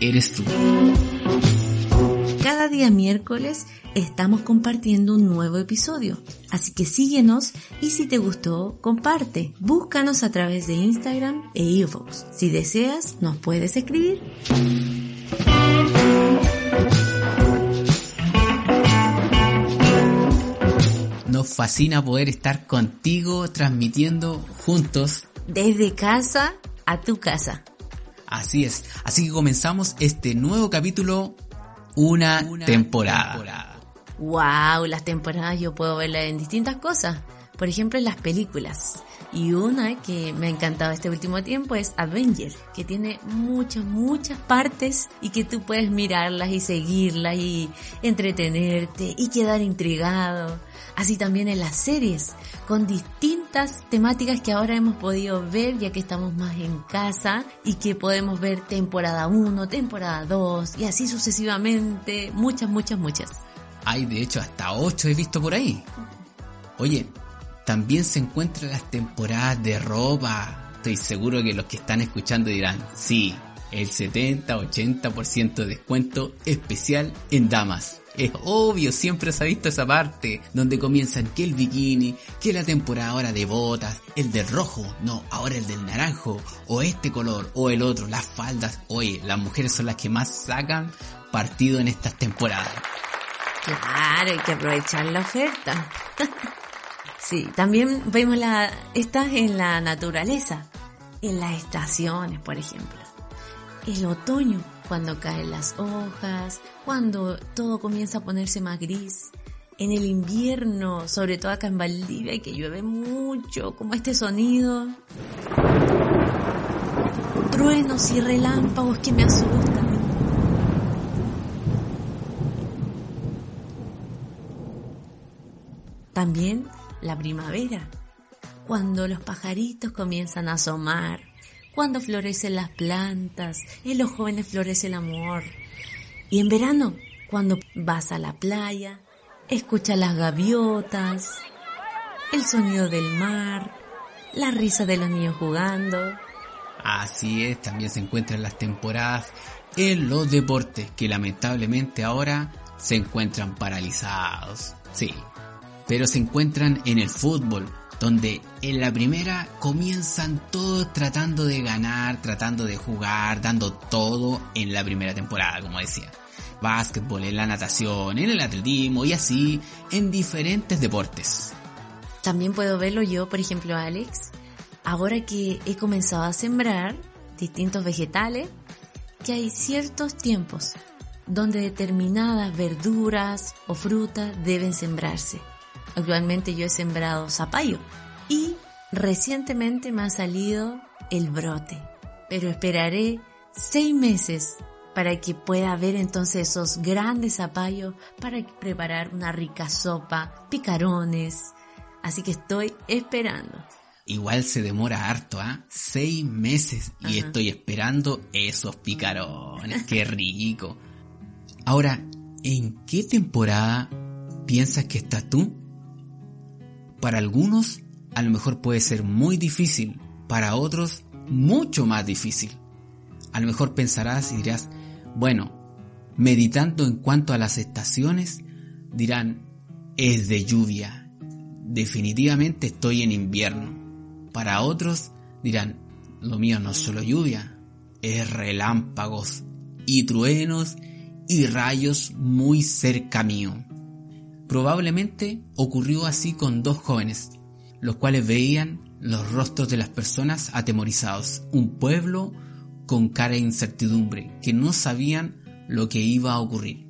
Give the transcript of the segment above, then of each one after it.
eres tú. Cada día miércoles estamos compartiendo un nuevo episodio, así que síguenos y si te gustó, comparte. Búscanos a través de Instagram e iVoox. Si deseas, nos puedes escribir. Nos fascina poder estar contigo transmitiendo juntos Desde casa a tu casa. Así es. Así que comenzamos este nuevo capítulo, una, temporada. Wow, las temporadas yo puedo verlas en distintas cosas. Por ejemplo, en las películas. Y una que me ha encantado este último tiempo es Avenger, que tiene muchas, muchas partes y que tú puedes mirarlas y seguirlas y entretenerte y quedar intrigado. Así también en las series, con distintas temáticas que ahora hemos podido ver ya que estamos más en casa y que podemos ver temporada 1, temporada 2 y así sucesivamente, muchas, muchas, muchas. Hay de hecho hasta 8 he visto por ahí. Oye, también se encuentran las temporadas de ropa. Estoy seguro que los que están escuchando dirán, sí, el 70-80% de descuento especial en damas. Es obvio, siempre se ha visto esa parte, donde comienzan que el bikini, que la temporada ahora de botas, el del rojo, no, ahora el del naranjo, o este color, o el otro, las faldas. Oye, las mujeres son las que más sacan partido en estas temporadas. Claro, hay que aprovechar la oferta. sí, también vemos la, estas en la naturaleza, en las estaciones, por ejemplo. El otoño, cuando caen las hojas, cuando todo comienza a ponerse más gris. En el invierno, sobre todo acá en Valdivia, que llueve mucho, como este sonido. Truenos y relámpagos que me asustan. También la primavera, cuando los pajaritos comienzan a asomar, cuando florecen las plantas, en los jóvenes florece el amor. Y en verano, cuando vas a la playa, escuchas las gaviotas, el sonido del mar, la risa de los niños jugando. Así es, también se encuentran las temporadas en los deportes que lamentablemente ahora se encuentran paralizados. Sí, pero se encuentran en el fútbol, donde en la primera comienzan todos tratando de ganar, tratando de jugar, dando todo en la primera temporada, como decía. Básquetbol, en la natación, en el atletismo y así en diferentes deportes. También puedo verlo yo, por ejemplo, Alex, ahora que he comenzado a sembrar distintos vegetales, que hay ciertos tiempos donde determinadas verduras o frutas deben sembrarse. Actualmente yo he sembrado zapallo y recientemente me ha salido el brote. Pero esperaré seis meses para que pueda ver entonces esos grandes zapallos para preparar una rica sopa, picarones. Así que estoy esperando. Igual se demora harto, ¿ah? Seis meses y Ajá. estoy esperando esos picarones. Qué rico. Ahora, ¿en qué temporada piensas que estás tú? Para algunos, a lo mejor puede ser muy difícil, para otros, mucho más difícil. A lo mejor pensarás y dirás, bueno, meditando en cuanto a las estaciones, dirán, es de lluvia. Definitivamente estoy en invierno. Para otros dirán, lo mío no es solo lluvia, es relámpagos y truenos y rayos muy cerca mío. Probablemente ocurrió así con dos jóvenes, los cuales veían los rostros de las personas atemorizados, un pueblo con cara de incertidumbre, que no sabían lo que iba a ocurrir.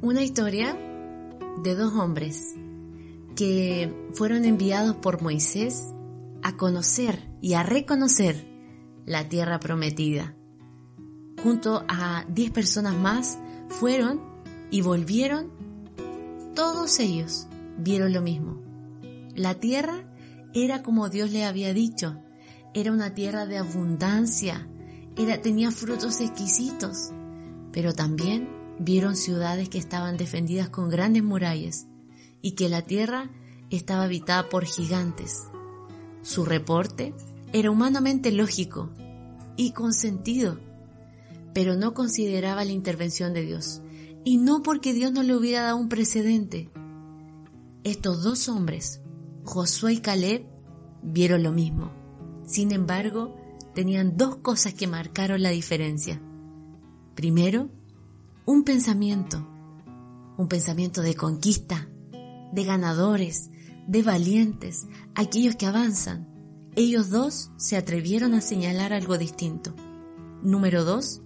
Una historia de dos hombres que fueron enviados por Moisés a conocer y a reconocer la tierra prometida. Junto a 10 personas más fueron y volvieron. Todos ellos vieron lo mismo. La tierra era como Dios le había dicho. Era una tierra de abundancia. Tenía frutos exquisitos. Pero también vieron ciudades que estaban defendidas con grandes murallas y que la tierra estaba habitada por gigantes. Su reporte era humanamente lógico, y con sentido, pero no consideraba la intervención de Dios. Y no porque Dios no le hubiera dado un precedente. Estos dos hombres, Josué y Caleb, vieron lo mismo. Sin embargo, tenían dos cosas que marcaron la diferencia. Primero, un pensamiento, un pensamiento de conquista, de ganadores, de valientes, aquellos que avanzan. Ellos dos se atrevieron a señalar algo distinto. Número dos,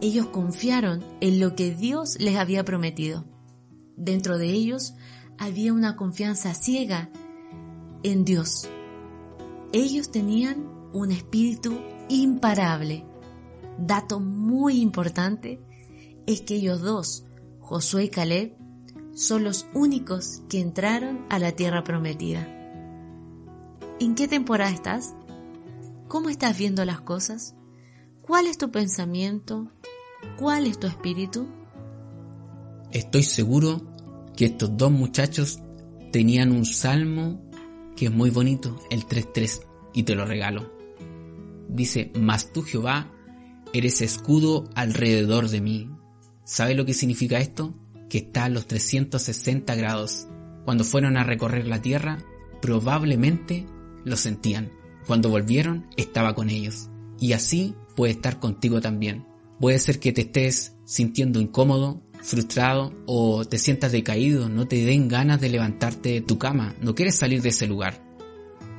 ellos confiaron en lo que Dios les había prometido. Dentro de ellos había una confianza ciega en Dios. Ellos tenían un espíritu imparable. Dato muy importante es que ellos dos, Josué y Caleb, son los únicos que entraron a la tierra prometida. ¿En qué temporada estás? ¿Cómo estás viendo las cosas? ¿Cuál es tu pensamiento? ¿Cuál es tu espíritu? Estoy seguro que estos dos muchachos tenían un salmo que es muy bonito, el 3.3, y te lo regalo. Dice, mas tú Jehová eres escudo alrededor de mí. ¿Sabe lo que significa esto? Que está a los 360 grados. Cuando fueron a recorrer la tierra, probablemente lo sentían. Cuando volvieron, estaba con ellos. Y así puede estar contigo también. Puede ser que te estés sintiendo incómodo, frustrado o te sientas decaído, no te den ganas de levantarte de tu cama, no quieres salir de ese lugar.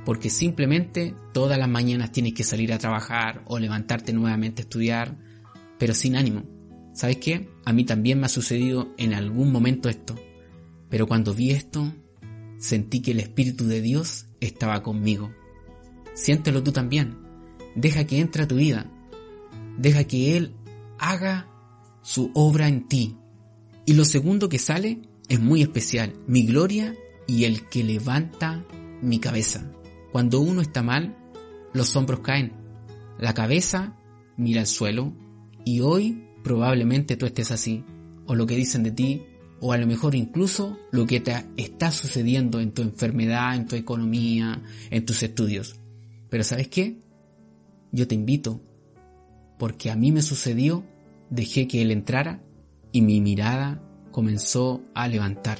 Porque simplemente todas las mañanas tienes que salir a trabajar o levantarte nuevamente a estudiar, pero sin ánimo. ¿Sabes qué? A mí también me ha sucedido en algún momento esto. Pero cuando vi esto, sentí que el Espíritu de Dios estaba conmigo. Siéntelo tú también. Deja que entre a tu vida. Deja que Él haga su obra en ti. Y lo segundo que sale es muy especial, mi gloria y el que levanta mi cabeza. Cuando uno está mal, los hombros caen, la cabeza mira al suelo y hoy probablemente tú estés así, o lo que dicen de ti, o a lo mejor incluso lo que te está sucediendo en tu enfermedad, en tu economía, en tus estudios. Pero ¿sabes qué? Yo te invito, porque a mí me sucedió dejé que él entrara y mi mirada comenzó a levantar,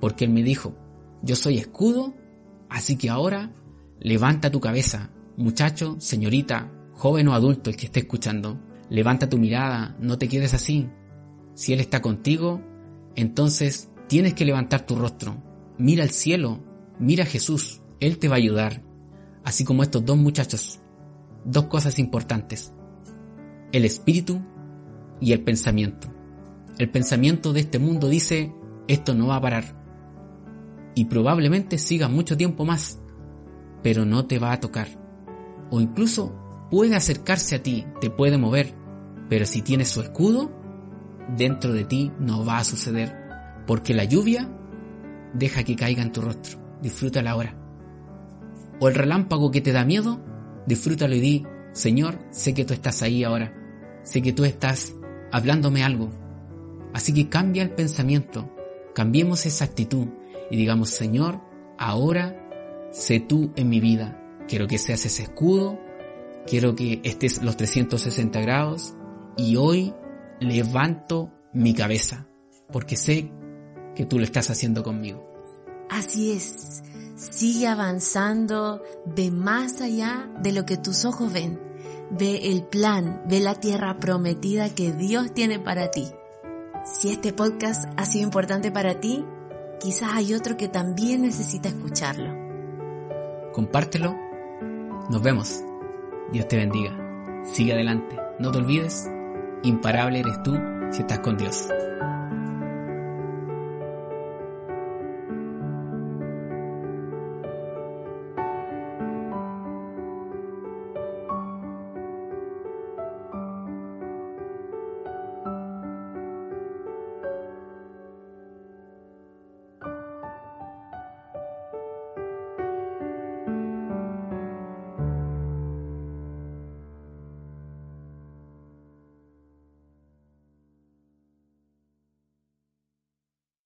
porque él me dijo, yo soy escudo, así que ahora levanta tu cabeza, muchacho, señorita, joven o adulto el que esté escuchando, levanta tu mirada, no te quedes así. Si Él está contigo, entonces tienes que levantar tu rostro, mira al cielo, mira a Jesús, Él te va a ayudar, así como estos dos muchachos. Dos cosas importantes. El espíritu y el pensamiento. El pensamiento de este mundo dice, esto no va a parar. Y probablemente siga mucho tiempo más, pero no te va a tocar. O incluso puede acercarse a ti, te puede mover, pero si tienes su escudo, dentro de ti no va a suceder, porque la lluvia deja que caiga en tu rostro, disfrútala ahora. O el relámpago que te da miedo, disfrútalo y di, Señor, sé que tú estás ahí ahora, sé que tú estás hablándome algo. Así que cambia el pensamiento, cambiemos esa actitud y digamos, Señor, ahora sé tú en mi vida. Quiero que seas ese escudo, quiero que estés los 360 grados. Y hoy levanto mi cabeza porque sé que tú lo estás haciendo conmigo. Así es, sigue avanzando, ve más allá de lo que tus ojos ven Ve el plan, ve la tierra prometida que Dios tiene para ti. Si este podcast ha sido importante para ti, quizás hay otro que también necesita escucharlo. Compártelo. Nos vemos. Dios te bendiga. Sigue adelante. No te olvides. Imparable eres tú si estás con Dios.